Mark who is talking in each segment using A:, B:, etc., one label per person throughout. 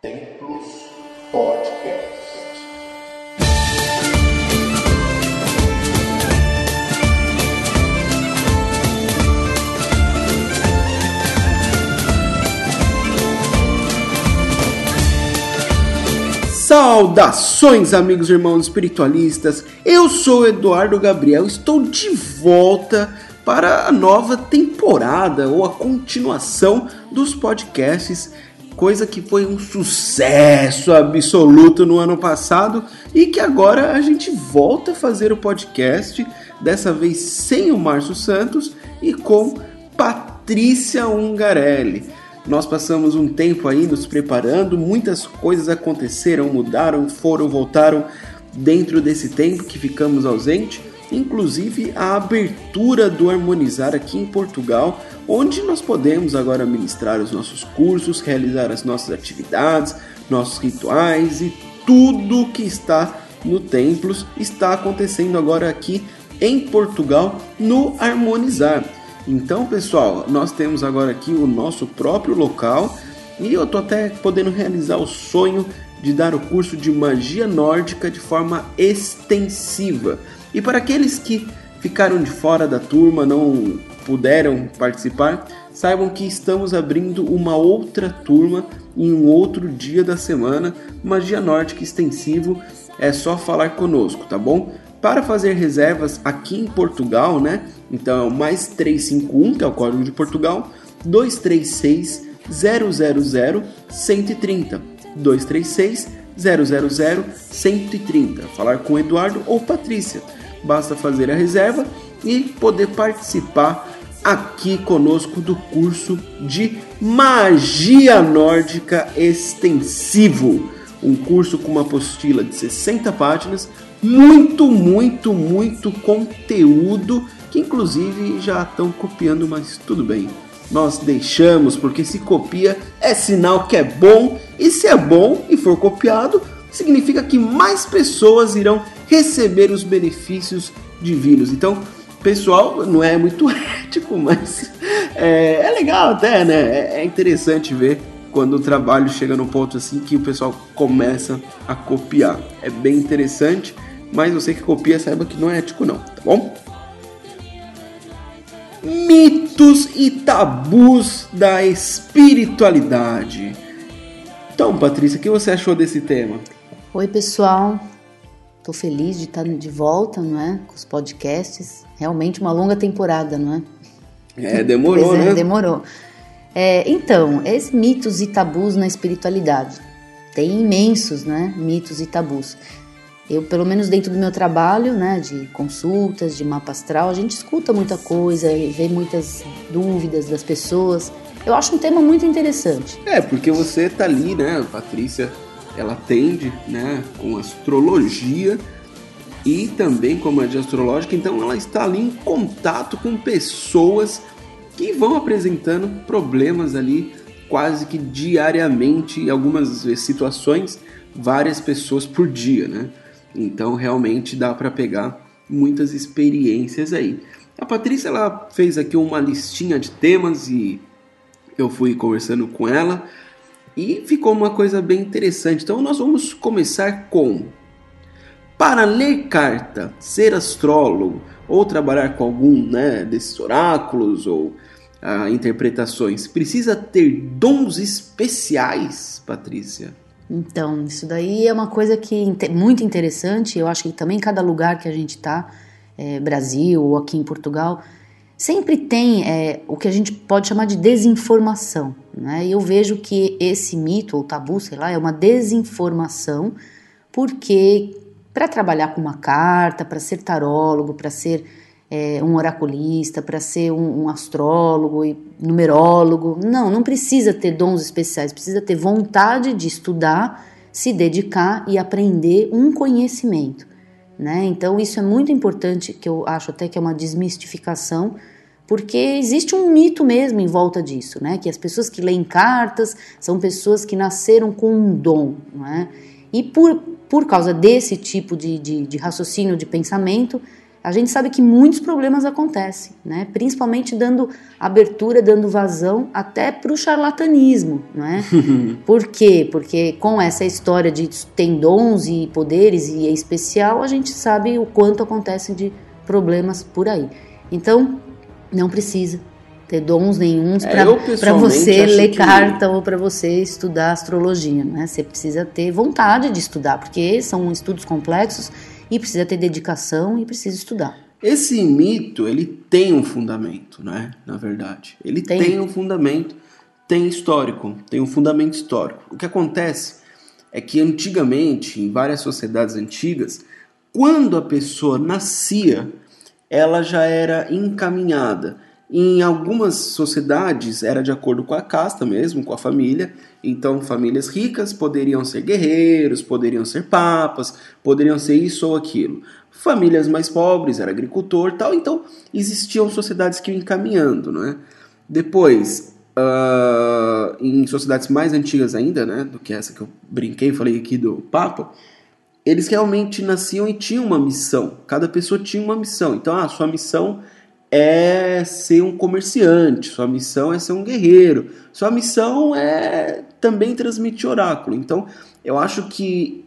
A: Templos Podcast.
B: Saudações, amigos e irmãos espiritualistas. Eu sou Eduardo Gabriel, estou de volta para a nova temporada ou a continuação dos podcasts, coisa que foi um sucesso absoluto no ano passado e que agora a gente volta a fazer o podcast, dessa vez sem o Márcio Santos e com Patrícia Ungarelli. Nós passamos um tempo aí nos preparando, muitas coisas aconteceram, mudaram, foram, voltaram dentro desse tempo que ficamos ausente inclusive a abertura do Harmonizar aqui em Portugal, onde nós podemos agora ministrar os nossos cursos, realizar as nossas atividades, nossos rituais e tudo que está no Templos está acontecendo agora aqui em Portugal no Harmonizar. Então, pessoal, nós temos agora aqui o nosso próprio local e eu tô até podendo realizar o sonho de dar o curso de magia nórdica de forma extensiva. E para aqueles que ficaram de fora da turma, não puderam participar, saibam que estamos abrindo uma outra turma em um outro dia da semana, Magia Nórdica Extensivo, é só falar conosco, tá bom? Para fazer reservas aqui em Portugal, né? Então é o mais 351, que é o código de Portugal, 236 000 130. 236 000 130. Falar com Eduardo ou Patrícia basta fazer a reserva e poder participar aqui conosco do curso de Magia Nórdica Extensivo. Um curso com uma apostila de 60 páginas, muito, muito, muito conteúdo que inclusive já estão copiando, mas tudo bem. Nós deixamos porque se copia é sinal que é bom e se é bom e for copiado, significa que mais pessoas irão receber os benefícios divinos. Então, pessoal, não é muito ético, mas é, é legal até, né? É, é interessante ver quando o trabalho chega no ponto assim que o pessoal começa a copiar. É bem interessante, mas você que copia saiba que não é ético não, tá bom? Mitos e tabus da espiritualidade. Então, Patrícia, o que você achou desse tema?
C: Oi, pessoal. Estou feliz de estar de volta, não é? Com os podcasts. Realmente uma longa temporada, não é?
B: É, demorou, é, né?
C: Demorou. É, então, esses mitos e tabus na espiritualidade. Tem imensos, né? Mitos e tabus. Eu, pelo menos dentro do meu trabalho, né, de consultas, de mapa astral, a gente escuta muita coisa, vê muitas dúvidas das pessoas. Eu acho um tema muito interessante.
B: É, porque você tá ali, né, Patrícia, ela atende né, com astrologia e também com magia astrológica, então ela está ali em contato com pessoas que vão apresentando problemas ali quase que diariamente, em algumas situações, várias pessoas por dia, né? Então realmente dá para pegar muitas experiências aí. A Patrícia ela fez aqui uma listinha de temas e eu fui conversando com ela e ficou uma coisa bem interessante. Então nós vamos começar com para ler carta, ser astrólogo ou trabalhar com algum né, desses oráculos ou ah, interpretações, precisa ter dons especiais, Patrícia?
C: Então, isso daí é uma coisa que muito interessante. Eu acho que também cada lugar que a gente está, é, Brasil ou aqui em Portugal, sempre tem é, o que a gente pode chamar de desinformação. Né? E eu vejo que esse mito ou tabu, sei lá, é uma desinformação, porque para trabalhar com uma carta, para ser tarólogo, para ser é, um oraculista, para ser um, um, astrólogo e numerólogo, não, não precisa ter dons especiais, precisa ter vontade de estudar, se dedicar e aprender um conhecimento. Né? Então, isso é muito importante, que eu acho até que é uma desmistificação, porque existe um mito mesmo em volta disso, né? que as pessoas que leem cartas são pessoas que nasceram com um dom. Né? E por, por causa desse tipo de, de, de raciocínio, de pensamento, a gente sabe que muitos problemas acontecem, né? principalmente dando abertura, dando vazão até para o charlatanismo. Né? Por quê? Porque com essa história de tem dons e poderes e é especial, a gente sabe o quanto acontece de problemas por aí. Então, não precisa ter dons nenhums
B: É,
C: para você ler
B: que-
C: carta ou para você estudar astrologia, né? Você precisa ter vontade de estudar, porque são estudos complexos e precisa ter dedicação e precisa estudar.
B: Esse mito, ele tem um fundamento, né? Na verdade. Ele
C: Tem.
B: tem, um fundamento, tem histórico, tem um fundamento histórico. O que acontece é que antigamente, em várias sociedades antigas, quando a pessoa nascia, ela já era encaminhada. Em algumas sociedades era de acordo com a casta mesmo, com a família. Então, famílias ricas poderiam ser guerreiros, poderiam ser papas, poderiam ser isso ou aquilo. Famílias mais pobres era agricultor, tal. Então, existiam sociedades que iam encaminhando, né? Depois, ah, em sociedades mais antigas ainda, né, do que essa que eu brinquei, falei aqui do papa, eles realmente nasciam e tinham uma missão. Cada pessoa tinha uma missão. Então, a sua missão é ser um comerciante, sua missão é ser um guerreiro, sua missão é também transmitir oráculo. Então, eu acho que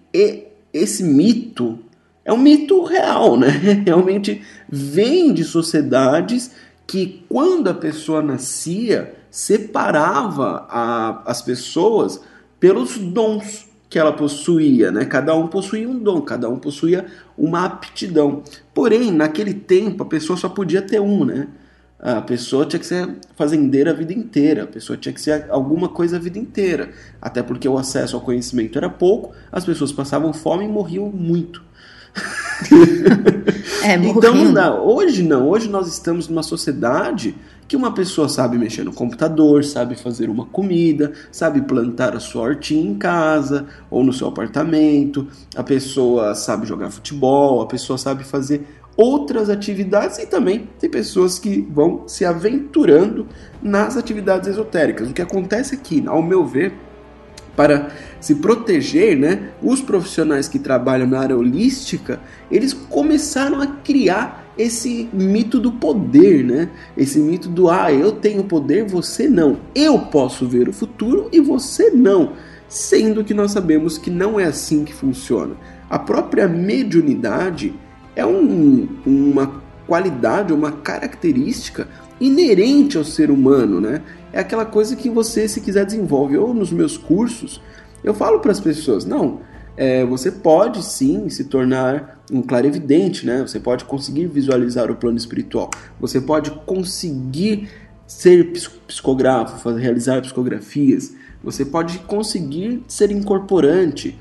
B: esse mito é um mito real, né? Realmente vem de sociedades que, quando a pessoa nascia, separava a- as pessoas pelos dons que ela possuía, né? Cada um possuía um dom, cada um possuía uma aptidão. Porém, naquele tempo, a pessoa só podia ter um, né? A pessoa tinha que ser fazendeira a vida inteira, a pessoa tinha que ser alguma coisa a vida inteira. Até porque o acesso ao conhecimento era pouco, as pessoas passavam fome e morriam muito.
C: É,
B: Então não dá. Hoje não. Hoje nós estamos numa sociedade que uma pessoa sabe mexer no computador, sabe fazer uma comida, sabe plantar a sua hortinha em casa ou no seu apartamento, a pessoa sabe jogar futebol, a pessoa sabe fazer outras atividades e também tem pessoas que vão se aventurando nas atividades esotéricas. O que acontece aqui, ao meu ver, para se proteger, né, os profissionais que trabalham na área holística, eles começaram a criar esse mito do poder, né? Esse mito do ah, eu tenho poder, você não. Eu posso ver o futuro e você não. Sendo que nós sabemos que não é assim que funciona. A própria mediunidade é um- uma qualidade, uma característica inerente ao ser humano, né? É aquela coisa que você, se quiser, desenvolve. Ou nos meus cursos, eu falo para as pessoas, não, é, você pode sim se tornar um clarevidente, né? Você pode conseguir visualizar o plano espiritual. Você pode conseguir ser psicógrafo, fazer, realizar psicografias. Você pode conseguir ser incorporante.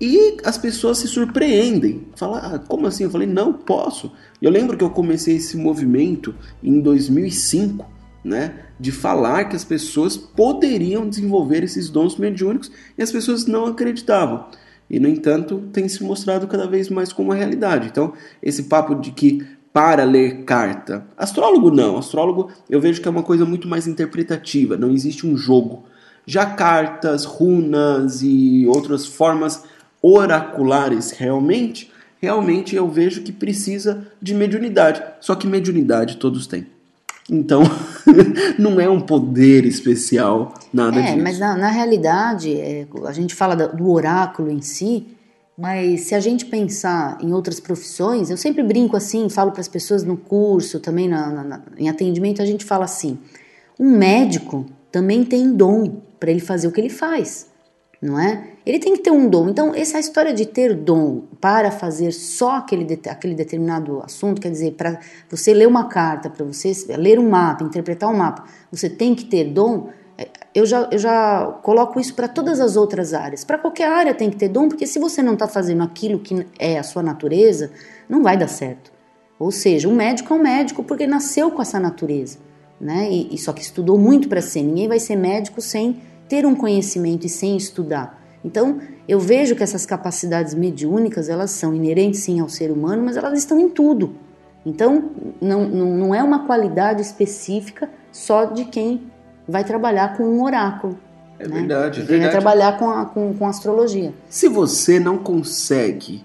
B: E as pessoas se surpreendem. Falam, ah, como assim? Eu falei, não, posso. Eu lembro que eu comecei esse movimento em 2005, né? De falar que as pessoas poderiam desenvolver esses dons mediúnicos e as pessoas não acreditavam. E, no entanto, tem se mostrado cada vez mais como uma realidade. Então, esse papo de que para ler carta. Astrólogo não. Astrólogo eu vejo que é uma coisa muito mais interpretativa. Não existe um jogo. Já cartas, runas e outras formas oraculares realmente, realmente eu vejo que precisa de mediunidade. Só que mediunidade todos têm. Então, não é um poder especial, nada
C: É,
B: disso.
C: mas na, na realidade, é, a gente fala do oráculo em si, mas se a gente pensar em outras profissões, eu sempre brinco assim, falo para as pessoas no curso, também na- na- em atendimento, a gente fala assim: um médico também tem dom para ele fazer o que ele faz, não é? Ele tem que ter um dom. Então, essa história de ter dom para fazer só aquele, aquele determinado assunto, quer dizer, para você ler uma carta, para você ler um mapa, interpretar um mapa, você tem que ter dom. é, Eu já, eu já coloco isso para todas as outras áreas. Para qualquer área tem que ter dom, porque se você não está fazendo aquilo que é a sua natureza, não vai dar certo. Ou seja, um médico é um médico porque nasceu com essa natureza, né? E, e só que estudou muito para ser. Ninguém vai ser médico sem ter um conhecimento e sem estudar. Então, eu vejo que essas capacidades mediúnicas, elas são inerentes sim ao ser humano, mas elas estão em tudo. Então, não, não, não é uma qualidade específica só de quem vai trabalhar com um oráculo.
B: É
C: né?
B: verdade, é
C: quem vai
B: verdade.
C: trabalhar com, a, com, com astrologia.
B: Se você não consegue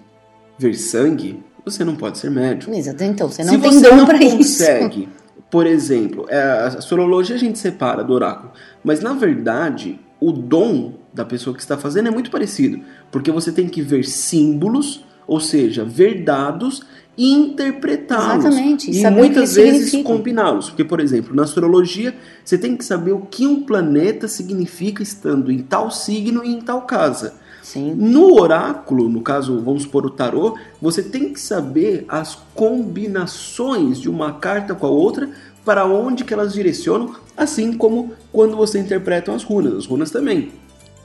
B: ver sangue, você não pode ser médium.
C: Exato, então você não
B: Se
C: tem
B: você
C: dom
B: não
C: para isso.
B: consegue, por exemplo, é, a astrologia a gente separa do oráculo, mas na verdade o dom da pessoa que está fazendo é muito parecido, porque você tem que ver símbolos, ou seja, ver dados e interpretá-los.
C: Exatamente, e
B: E muitas vezes combiná-los. Porque, por exemplo, na astrologia, você tem que saber o que um planeta significa estando em tal signo e em tal casa.
C: Sim.
B: No oráculo, no caso, vamos supor o tarô, você tem que saber as combinações de uma carta com a outra para onde que elas direcionam, assim como quando você interpreta as runas. As runas também.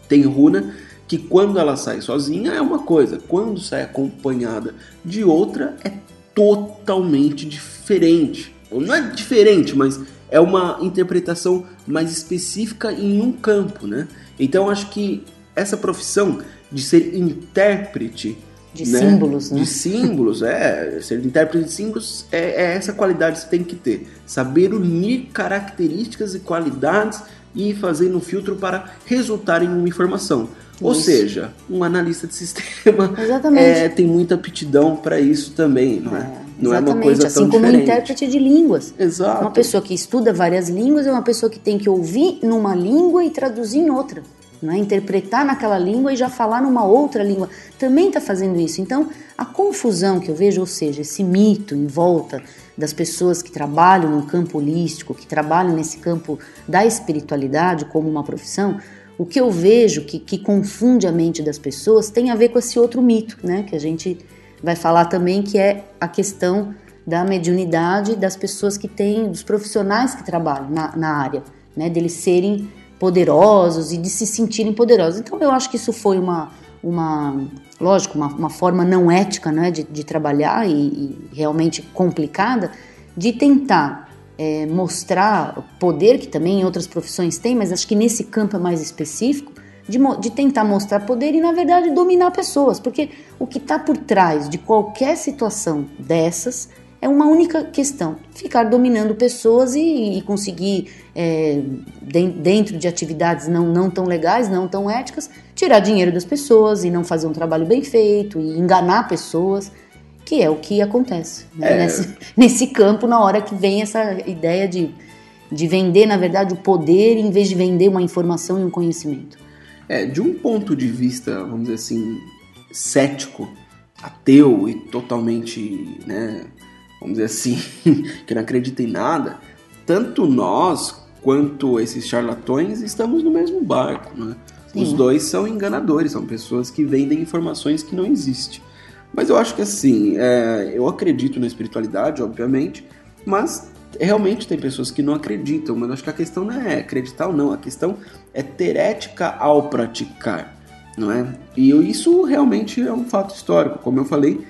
B: Tem runa que quando ela sai sozinha é uma coisa, quando sai acompanhada de outra é totalmente diferente. Não é diferente, mas é uma interpretação mais específica em um campo, né? Então acho que essa profissão de ser intérprete
C: De símbolos, né?
B: De símbolos, é. Ser intérprete de símbolos é, é essa qualidade que você tem que ter. Saber unir características e qualidades e fazendo um filtro para resultar em uma informação. Ou
C: Isso.
B: seja, um analista de sistema
C: Exatamente.
B: é, tem muita aptidão para isso também, não é? não é uma
C: Exatamente,
B: coisa
C: assim
B: tão
C: como um
B: diferente.
C: intérprete de línguas.
B: Exato.
C: Uma pessoa que estuda várias línguas é uma pessoa que tem que ouvir numa língua e traduzir em outra. Não é? Interpretar naquela língua e já falar numa outra língua. Também está fazendo isso. Então, a confusão que eu vejo, ou seja, esse mito em volta das pessoas que trabalham no campo holístico, que trabalham nesse campo da espiritualidade como uma profissão, o que eu vejo que, que confunde a mente das pessoas tem a ver com esse outro mito, né? Que a gente vai falar também, que é a questão da mediunidade das pessoas que têm, dos profissionais que trabalham na, na área, né? Deles serem poderosos e de se sentirem poderosos. Então eu acho que isso foi uma, uma lógico, uma, uma forma não ética né, de, de trabalhar e, e realmente complicada de tentar é, mostrar poder que também em outras profissões tem, mas acho que nesse campo é mais específico, de, de tentar mostrar poder e, na verdade, dominar pessoas. Porque o que está por trás de qualquer situação dessas é uma única questão: ficar dominando pessoas e, e conseguir, é, den- dentro de atividades não, não tão legais, não tão éticas, tirar dinheiro das pessoas e não fazer um trabalho bem feito e enganar pessoas, que é o que acontece né,
B: É.
C: nesse, nesse campo na hora que vem essa ideia de, de vender, na verdade, o poder em vez de vender uma informação e um conhecimento.
B: É, de um ponto de vista, vamos dizer assim, cético, ateu e totalmente, né, vamos dizer assim, que não acredita em nada, tanto nós quanto esses charlatões estamos no mesmo barco, né? Os
C: Sim.
B: dois são enganadores, são pessoas que vendem informações que não existem. Mas eu acho que assim, é, eu acredito na espiritualidade, obviamente, mas realmente tem pessoas que não acreditam. Mas eu acho que a questão não é acreditar ou não, a questão é ter ética ao praticar, não é? E isso realmente é um fato histórico. Como eu falei,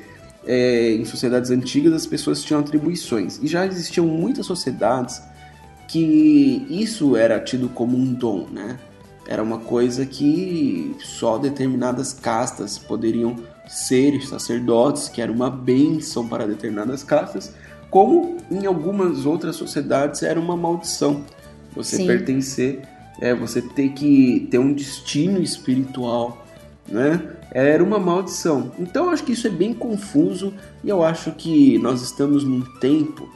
B: é, em sociedades antigas as pessoas tinham atribuições e já existiam muitas sociedades que isso era tido como um dom, né? Era uma coisa que só determinadas castas poderiam ser sacerdotes, que era uma bênção para determinadas castas, como em algumas outras sociedades era uma maldição. Você
C: Sim.
B: pertencer, é, você ter que ter um destino espiritual, né? Era uma maldição. Então eu acho que isso é bem confuso e eu acho que nós estamos num tempo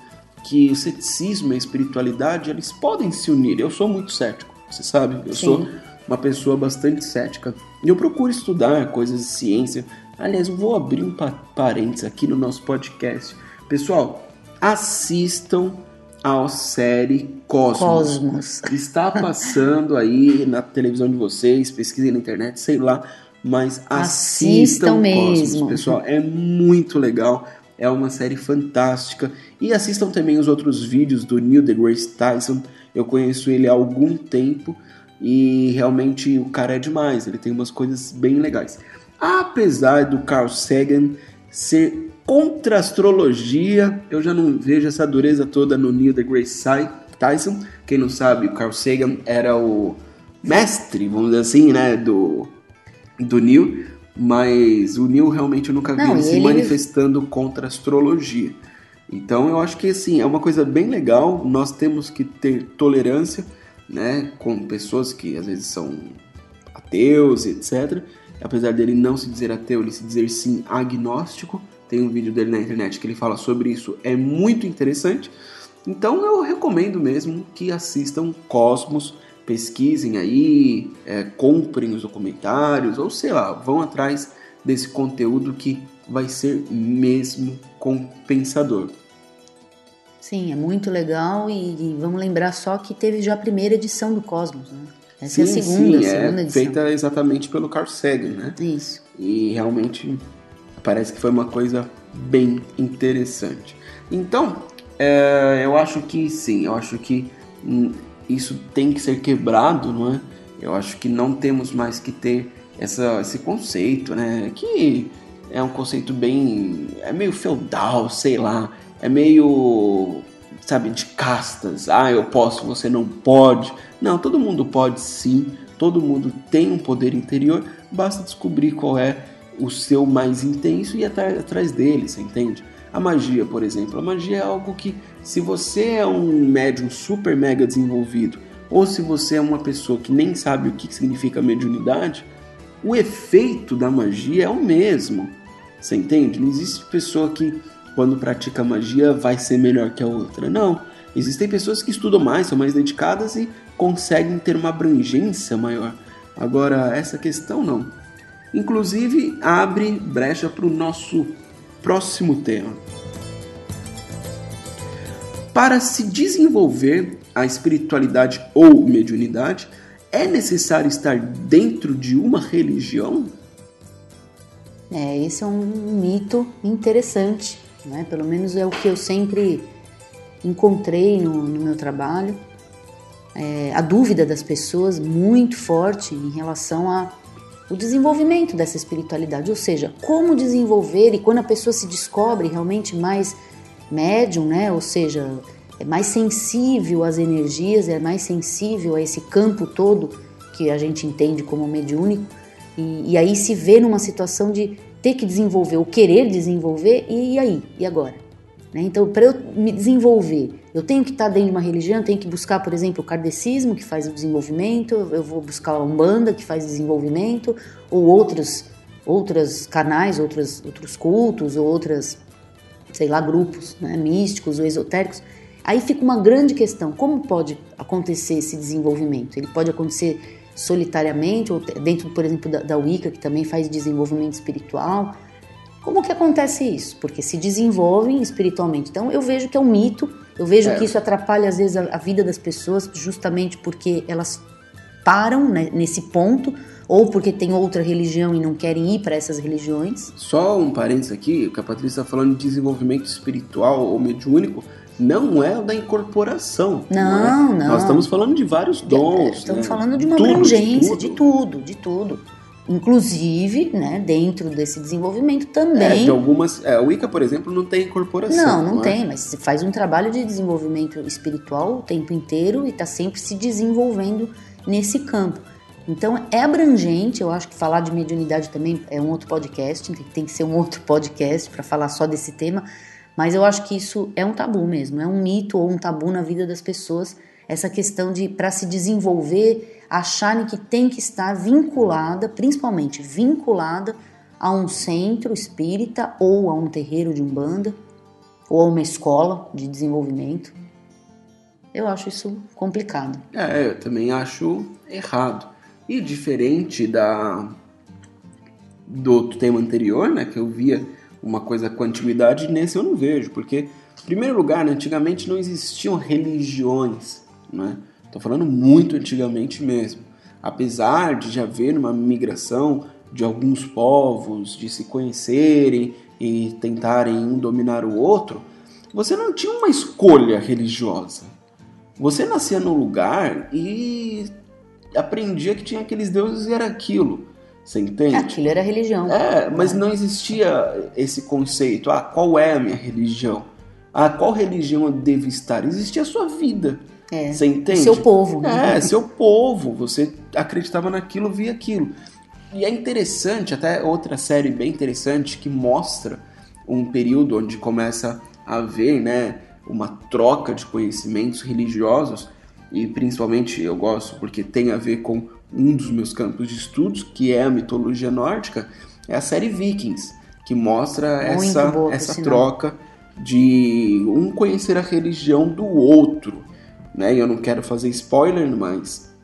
B: que o ceticismo e a espiritualidade eles podem se unir. Eu sou muito cético, você sabe? Eu
C: Sim.
B: sou uma pessoa bastante cética. E eu procuro estudar coisas de ciência. Aliás, eu vou abrir um pa- parênteses aqui no nosso podcast. Pessoal, assistam à série Cosmos.
C: Cosmos.
B: Está passando aí na televisão de vocês, pesquisem na internet, sei lá, mas assistam,
C: Assistam
B: Cosmos,
C: mesmo.
B: pessoal, é muito legal, é uma série fantástica. E assistam também os outros vídeos do Neil deGrasse Tyson. Eu conheço ele há algum tempo e realmente o cara é demais, ele tem umas coisas bem legais. Apesar do Carl Sagan ser contra a astrologia, eu já não vejo essa dureza toda no Neil deGrasse Tyson. Quem não sabe, o Carl Sagan era o mestre, vamos dizer assim, né, do, do Neil, mas o Neil realmente eu nunca vi
C: Não,
B: ele
C: e
B: se
C: ele-
B: manifestando contra a astrologia. Então eu acho que assim, é uma coisa bem legal, nós temos que ter tolerância, né, com pessoas que às vezes são ateus e etc. Apesar dele não se dizer ateu, ele se dizer sim agnóstico, tem um vídeo dele na internet que ele fala sobre isso, é muito interessante. Então eu recomendo mesmo que assistam Cosmos, pesquisem aí, é, comprem os documentários, ou sei lá, vão atrás desse conteúdo que vai ser mesmo compensador.
C: Sim, é muito legal e, e, vamos lembrar só que teve já a primeira edição do Cosmos, né? Essa sim, é a segunda, sim, a segunda
B: é edição. feita exatamente pelo Carl Sagan, né?
C: Isso.
B: E realmente parece que foi uma coisa bem interessante. Então, é, eu acho que sim, eu acho que hum, isso tem que ser quebrado, não é? Eu acho que não temos mais que ter essa, esse conceito, né? Que é um conceito bem. é meio feudal, sei lá. É meio. sabe, de castas. Ah, eu posso, você não pode. Não, todo mundo pode sim. Todo mundo tem um poder interior. Basta descobrir qual é o seu mais intenso e ir atrás dele, você entende? A magia, por exemplo. A magia é algo que, se você é um médium super mega desenvolvido, ou se você é uma pessoa que nem sabe o que significa mediunidade, o efeito da magia é o mesmo. Você entende? Não existe pessoa que, quando pratica magia, vai ser melhor que a outra. Não. Existem pessoas que estudam mais, são mais dedicadas e conseguem ter uma abrangência maior. Agora, essa questão não. Inclusive, abre brecha para o nosso próximo tema. Para se desenvolver a espiritualidade ou mediunidade, é necessário estar dentro de uma religião?
C: É, esse é um mito interessante, né? pelo menos é o que eu sempre encontrei no, no meu trabalho. É, a dúvida das pessoas muito forte em relação a o desenvolvimento dessa espiritualidade, ou seja, como desenvolver e quando a pessoa se descobre realmente mais médium, né, ou seja, é mais sensível às energias, é mais sensível a esse campo todo que a gente entende como mediúnico, e, e aí se vê numa situação de ter que desenvolver, ou querer desenvolver, e aí? E agora? Né? Então, para eu me desenvolver, eu tenho que estar dentro de uma religião, tenho que buscar, por exemplo, o kardecismo, que faz o desenvolvimento, eu vou buscar a Umbanda, que faz desenvolvimento, ou outros, outros canais, outros, outros cultos, ou outras, sei lá, grupos né, místicos ou esotéricos. Aí fica uma grande questão: como pode acontecer esse desenvolvimento? Ele pode acontecer solitariamente, ou dentro, por exemplo, da, da Wicca, que também faz desenvolvimento espiritual como que acontece isso? Porque se desenvolvem espiritualmente. Então eu vejo que é um mito, eu vejo é. que isso atrapalha às vezes a, a, vida das pessoas, justamente porque elas param né, nesse ponto, ou porque tem outra religião e não querem ir para essas religiões.
B: Só um parênteses aqui, o que a Patrícia está falando de desenvolvimento espiritual ou mediúnico, não é o da incorporação.
C: Não, não,
B: é. não. Nós estamos falando de vários dons.
C: Estamos
B: né?
C: falando de uma tudo, abrangência, de tudo, de tudo. De tudo inclusive, né, dentro desse desenvolvimento também.
B: É, de algumas, é, a Wicca, por exemplo, não tem incorporação.
C: Não, não, não é? tem, mas você faz um trabalho de desenvolvimento espiritual o tempo inteiro e está sempre se desenvolvendo nesse campo. Então é abrangente, eu acho que falar de mediunidade também é um outro podcast, tem que ser um outro podcast para falar só desse tema, mas eu acho que isso é um tabu mesmo, é um mito ou um tabu na vida das pessoas, essa questão de para se desenvolver acharem que tem que estar vinculada, principalmente vinculada a um centro espírita ou a um terreiro de umbanda ou a uma escola de desenvolvimento. Eu acho isso complicado.
B: É, eu também acho errado. E diferente da do outro tema anterior, né, que eu via uma coisa com antiguidade, nesse eu não vejo, porque em primeiro lugar, né, antigamente não existiam religiões, né? Estou falando muito antigamente mesmo. Apesar de já haver uma migração de alguns povos, de se conhecerem e tentarem um dominar o outro, você não tinha uma escolha religiosa. Você nascia num lugar e aprendia que tinha aqueles deuses e era aquilo. Você entende?
C: Aquilo era religião.
B: É, mas não existia esse conceito. Ah, qual é a minha religião? Ah, qual religião eu devo estar? Existia a sua vida.
C: É,
B: você entende?
C: Seu povo.
B: Né? É, seu povo. Você acreditava naquilo, via aquilo. E é interessante, até outra série bem interessante que mostra um período onde começa a haver, né, uma troca de conhecimentos religiosos e principalmente eu gosto porque tem a ver com um dos meus campos de estudos, que é a mitologia nórdica, é a série Vikings. que mostra
C: Muito
B: essa,
C: boa,
B: essa troca de um conhecer a religião do outro. Né? E eu não quero fazer spoiler, mas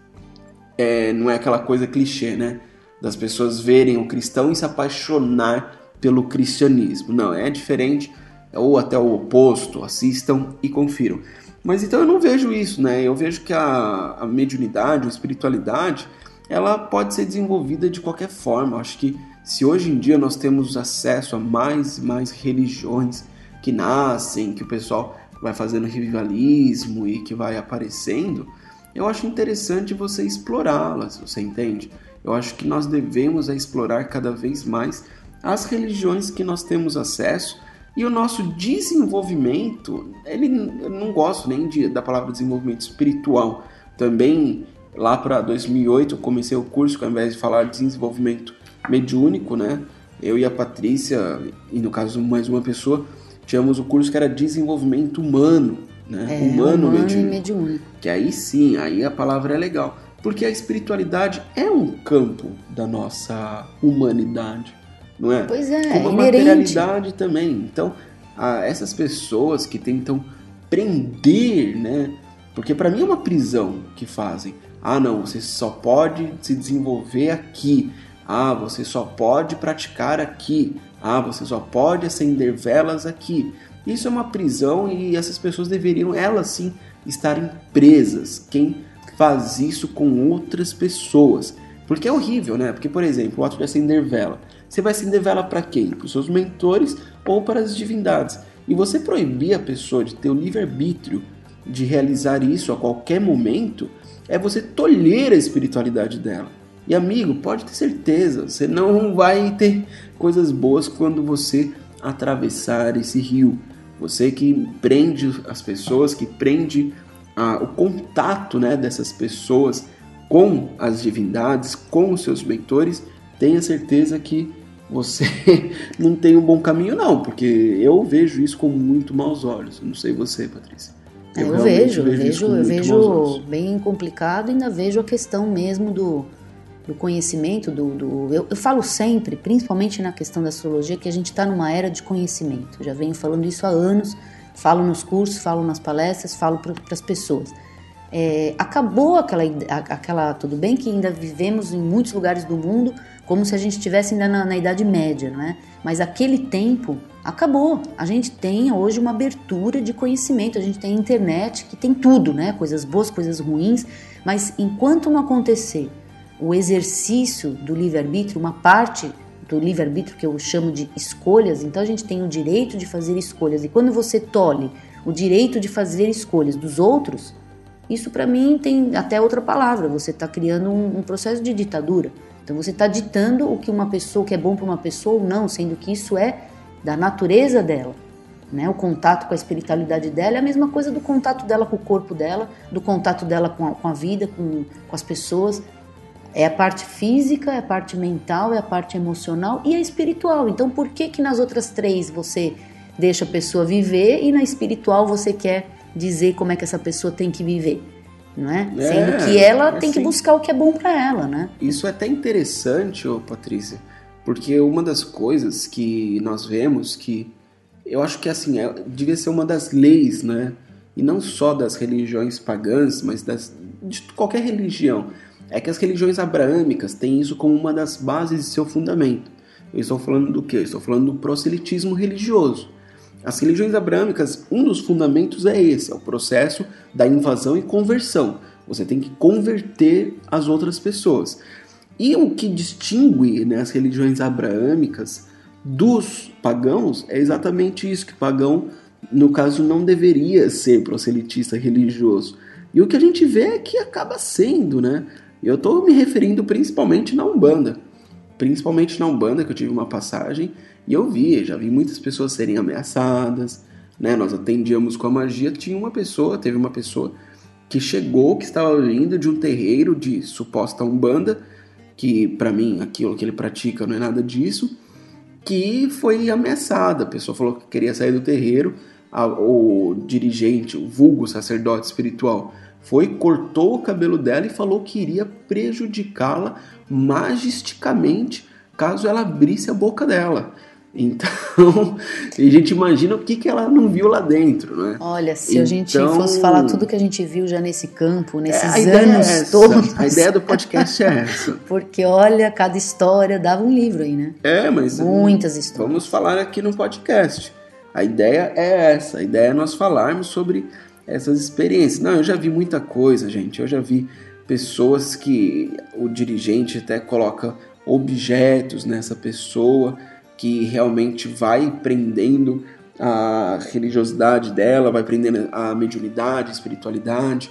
B: é, não é aquela coisa clichê, né? Das pessoas verem o cristão e se apaixonar pelo cristianismo. Não, é diferente, ou até o oposto. Assistam e confiram. Mas então eu não vejo isso, né? Eu vejo que a, a mediunidade, a espiritualidade, ela pode ser desenvolvida de qualquer forma. Eu acho que se hoje em dia nós temos acesso a mais e mais religiões que nascem, que o pessoal vai fazendo revivalismo e que vai aparecendo, eu acho interessante você explorá-las, você entende? Eu acho que nós devemos é explorar cada vez mais as religiões que nós temos acesso e o nosso desenvolvimento, ele eu não gosto nem de, da palavra desenvolvimento espiritual. Também lá para 2008 eu comecei o curso que ao invés de falar de desenvolvimento mediúnico, né? Eu e a Patrícia, e no caso mais uma pessoa, tínhamos o curso que era desenvolvimento humano, né?
C: É,
B: humano,
C: humano
B: mediúnico.
C: mediúnico.
B: Que aí sim, aí a palavra é legal. Porque a espiritualidade é um campo da nossa humanidade, não é?
C: Pois é,
B: Como a
C: inerente.
B: materialidade também. Então, a- essas pessoas que tentam prender, né? Porque para mim é uma prisão que fazem. Ah, não, você só pode se desenvolver aqui. Ah, você só pode praticar aqui. Ah, você só pode acender velas aqui. Isso é uma prisão e essas pessoas deveriam, elas sim, estarem presas. Quem faz isso com outras pessoas. Porque é horrível, né? Porque, por exemplo, o ato de acender vela. Você vai acender vela para quem? Para os seus mentores ou para as divindades. E você proibir a pessoa de ter o livre-arbítrio de realizar isso a qualquer momento é você tolher a espiritualidade dela. E amigo, pode ter certeza, você não vai ter coisas boas quando você atravessar esse rio. Você que prende as pessoas, que prende ah, o contato né, dessas pessoas com as divindades, com os seus mentores, tenha certeza que você não tem um bom caminho, não, porque eu vejo isso com muito maus olhos. Eu não sei você, Patrícia.
C: Eu, vejo, eu vejo,
B: com
C: eu
B: maus olhos.
C: vejo bem complicado e ainda vejo a questão mesmo do, do conhecimento, do, do eu, eu falo sempre, principalmente na questão da astrologia, que a gente está numa era de conhecimento. Já venho falando isso há anos, falo nos cursos, falo nas palestras, falo para as pessoas. É, acabou aquela, aquela. Tudo bem que ainda vivemos em muitos lugares do mundo como se a gente estivesse ainda na, na Idade Média, não é? Mas aquele tempo acabou. A gente tem hoje uma abertura de conhecimento, a gente tem internet que tem tudo, né? Coisas boas, coisas ruins, mas enquanto não acontecer o exercício do livre-arbítrio, uma parte do livre-arbítrio que eu chamo de escolhas, então a gente tem o direito de fazer escolhas. E quando você tolhe o direito de fazer escolhas dos outros, isso para mim tem até outra palavra. Você está criando um, um processo de ditadura. Então você está ditando o que uma pessoa, o que é bom para uma pessoa ou não, sendo que isso é da natureza dela. Né? O contato com a espiritualidade dela é a mesma coisa do contato dela com o corpo dela, do contato dela com a, com a vida, com, com as pessoas. É a parte física, é a parte mental, é a parte emocional e a espiritual. Então, por que que nas outras três você deixa a pessoa viver e na espiritual você quer dizer como é que essa pessoa tem que viver, não é?
B: É,
C: Sendo que ela
B: é
C: tem que buscar o que é bom para ela, né?
B: Isso é até interessante, ô Patrícia, porque uma das coisas que nós vemos que eu acho que assim, é, devia ser uma das leis, né? E não só das religiões pagãs, mas das, de qualquer religião. É que as religiões abraâmicas têm isso como uma das bases de seu fundamento. Eu estou falando do quê? Eu estou falando do proselitismo religioso. As religiões abraâmicas, um dos fundamentos é esse, é o processo da invasão e conversão. Você tem que converter as outras pessoas. E o que distingue né, as religiões abraâmicas dos pagãos é exatamente isso, que pagão, no caso, não deveria ser proselitista religioso. E o que a gente vê é que acaba sendo, né? Eu estou me referindo principalmente na Umbanda. Principalmente na Umbanda, que eu tive uma passagem e eu vi, já vi muitas pessoas serem ameaçadas, né? Nós atendíamos com a magia, tinha uma pessoa, teve uma pessoa que chegou, que estava vindo de um terreiro de suposta Umbanda, que para mim aquilo que ele pratica não é nada disso, que foi ameaçada. A pessoa falou que queria sair do terreiro, a- o dirigente, o vulgo sacerdote espiritual, foi, cortou o cabelo dela e falou que iria prejudicá-la magisticamente caso ela abrisse a boca dela. Então, a gente imagina o que, que ela não viu lá dentro, né?
C: Olha, se a gente fosse
B: Então-
C: falar tudo que a gente viu já nesse campo, nesses
B: a ideia
C: anos
B: é
C: todos.
B: A ideia do podcast é essa.
C: Porque olha, cada história dava um livro aí, né?
B: É, mas
C: Muitas histórias.
B: vamos falar aqui no podcast. A ideia é essa. A ideia é nós falarmos sobre essas experiências. Não, eu já vi muita coisa, gente. Eu já vi pessoas que o dirigente até coloca objetos nessa pessoa que realmente vai prendendo a religiosidade dela, vai prendendo a mediunidade, a espiritualidade.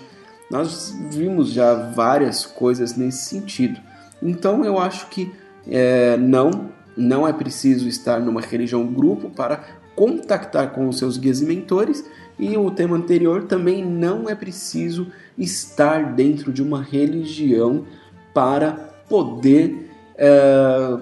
B: Nós vimos já várias coisas nesse sentido. Então eu acho que é, não, não é preciso estar numa religião grupo para contactar com os seus guias e mentores. E o tema anterior também não é preciso estar dentro de uma religião para poder é,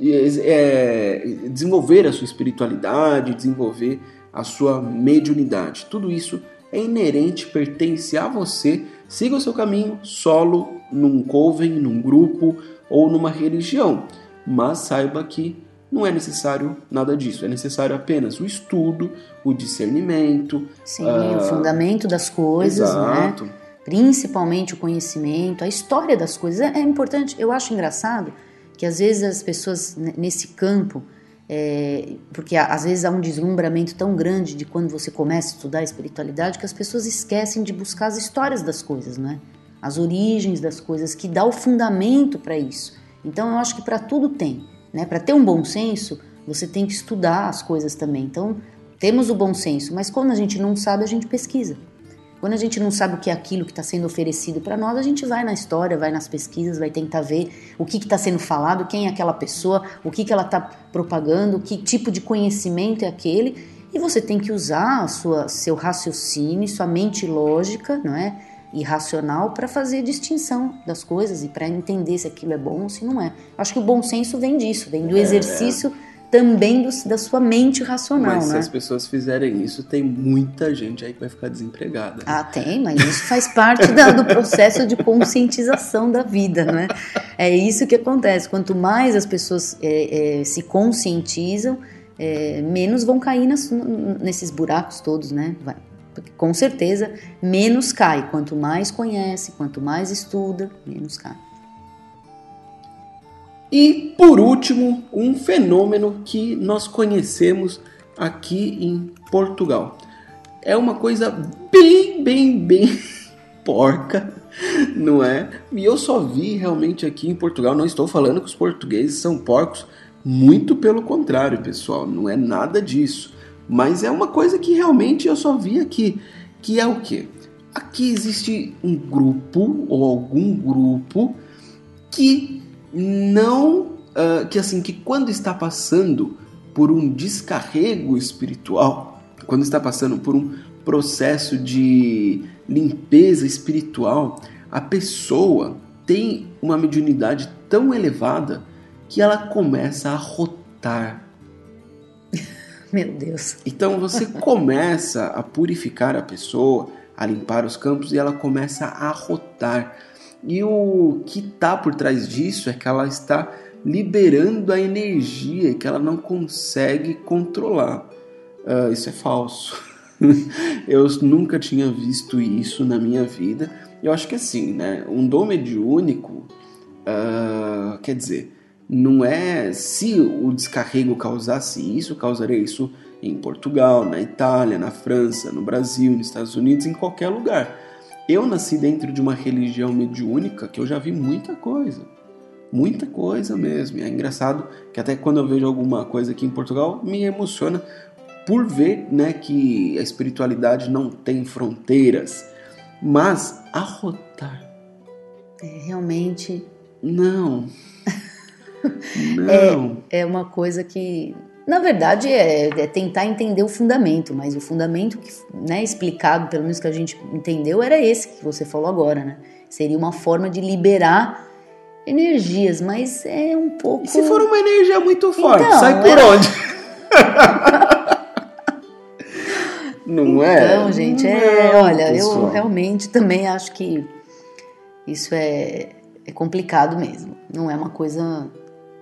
B: é, desenvolver a sua espiritualidade, desenvolver a sua mediunidade. Tudo isso é inerente, pertence a você. Siga o seu caminho solo, num coven, num grupo ou numa religião. Mas saiba que não é necessário nada disso. É necessário apenas o estudo, o discernimento.
C: Sim,
B: ah,
C: o fundamento das coisas, né?
B: Exato.
C: Principalmente o conhecimento, a história das coisas. É, é importante, eu acho engraçado que às vezes as pessoas nesse campo, é, porque às vezes há um deslumbramento tão grande de quando você começa a estudar a espiritualidade que as pessoas esquecem de buscar as histórias das coisas, né? As origens das coisas, que dá o fundamento para isso. Então eu acho que para tudo tem, né? Para ter um bom senso, você tem que estudar as coisas também. Então temos o bom senso, mas quando a gente não sabe, a gente pesquisa. Quando a gente não sabe o que é aquilo que está sendo oferecido para nós, a gente vai na história, vai nas pesquisas, vai tentar ver o que está sendo falado, quem é aquela pessoa, o que, que ela está propagando, que tipo de conhecimento é aquele. E você tem que usar a sua, seu raciocínio, sua mente lógica, não é? E racional para fazer distinção das coisas e para entender se aquilo é bom ou se não é. Acho que o bom senso vem disso, vem do exercício também do- da sua mente racional,
B: Mas se
C: né?
B: as pessoas fizerem isso, tem muita gente aí que vai ficar desempregada.
C: Ah, tem, mas isso faz parte da- do processo de conscientização da vida, né? É isso que acontece. Quanto mais as pessoas é, é, se conscientizam, é, menos vão cair nas- nesses buracos todos, né? Vai. Porque, com certeza, menos cai. Quanto mais conhece, quanto mais estuda, menos cai.
B: E por último, um fenômeno que nós conhecemos aqui em Portugal. É uma coisa bem, bem, bem porca, não é? E eu só vi realmente aqui em Portugal. Não estou falando que os portugueses são porcos, muito pelo contrário, pessoal, não é nada disso. Mas é uma coisa que realmente eu só vi aqui, que é o quê? Aqui existe um grupo ou algum grupo que não ah, que assim que quando está passando por um descarrego espiritual, quando está passando por um processo de limpeza espiritual, a pessoa tem uma mediunidade tão elevada que ela começa a rotar.
C: Meu Deus.
B: Então você começa a purificar a pessoa, a limpar os campos e ela começa a rotar. E o que está por trás disso é que ela está liberando a energia que ela não consegue controlar. Ah, isso é falso. Eu nunca tinha visto isso na minha vida. Eu acho que assim, né? Um dom mediúnico, ah, quer dizer, não é se o descarrego causasse isso, causaria isso em Portugal, na Itália, na França, no Brasil, nos Estados Unidos, em qualquer lugar. Eu nasci dentro de uma religião mediúnica que eu já vi muita coisa. Muita coisa mesmo. E é engraçado que até quando eu vejo alguma coisa aqui em Portugal, me emociona por ver né, que a espiritualidade não tem fronteiras. Mas arrotar,
C: É, realmente
B: não. Não.
C: é uma coisa que, na verdade, é, é tentar entender o fundamento, mas o fundamento que, né, explicado, pelo menos que a gente entendeu, era esse que você falou agora, né? Seria uma forma de liberar energias, mas é um pouco.
B: E se for uma energia muito forte,
C: Então,
B: sai por
C: é-
B: onde? Não é?
C: Então, gente, é, olha, eu
B: pessoal.
C: realmente também acho que isso é, é complicado mesmo. Não é uma coisa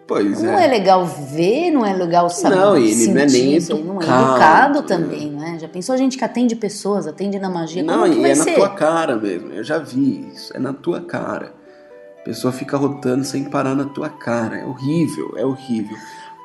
B: Pois
C: não
B: é.
C: é. legal ver, não é legal saber.
B: Não, e ele não é nem
C: sentir, Não é
B: educado.
C: educado também, né? Já pensou a gente que atende pessoas, atende na magia?
B: Não,
C: Como que
B: e é na
C: ser?
B: tua cara mesmo. Eu já vi isso. É na tua cara. A pessoa fica rotando sem parar na tua cara. É horrível, é horrível.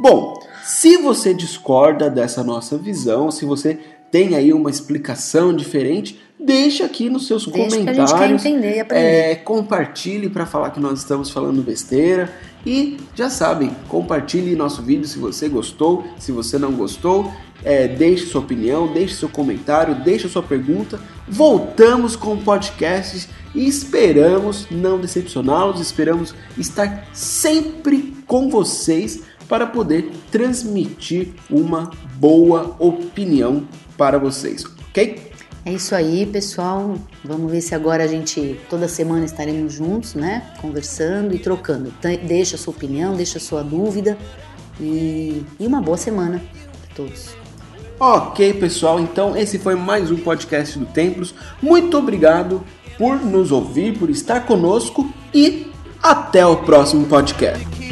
B: Bom, se você discorda dessa nossa visão, se você tem aí uma explicação diferente, deixa aqui nos seus
C: Deixa que a
B: comentários.
C: gente quer entender e aprender.
B: É, compartilhe para falar que nós estamos falando besteira. E já sabem, compartilhe nosso vídeo se você gostou, se você não gostou. É, deixe sua opinião, deixe seu comentário, deixe sua pergunta. Voltamos com podcasts e esperamos não decepcioná-los, esperamos estar sempre com vocês para poder transmitir uma boa opinião para vocês, ok?
C: É isso aí, pessoal. Vamos ver se agora a gente, toda semana estaremos juntos, né? Conversando e trocando. Deixa a sua opinião, deixa a sua dúvida e, e uma boa semana para todos.
B: Ok, pessoal, então esse foi mais um podcast do Templos. Muito obrigado por nos ouvir, por estar conosco e até o próximo podcast.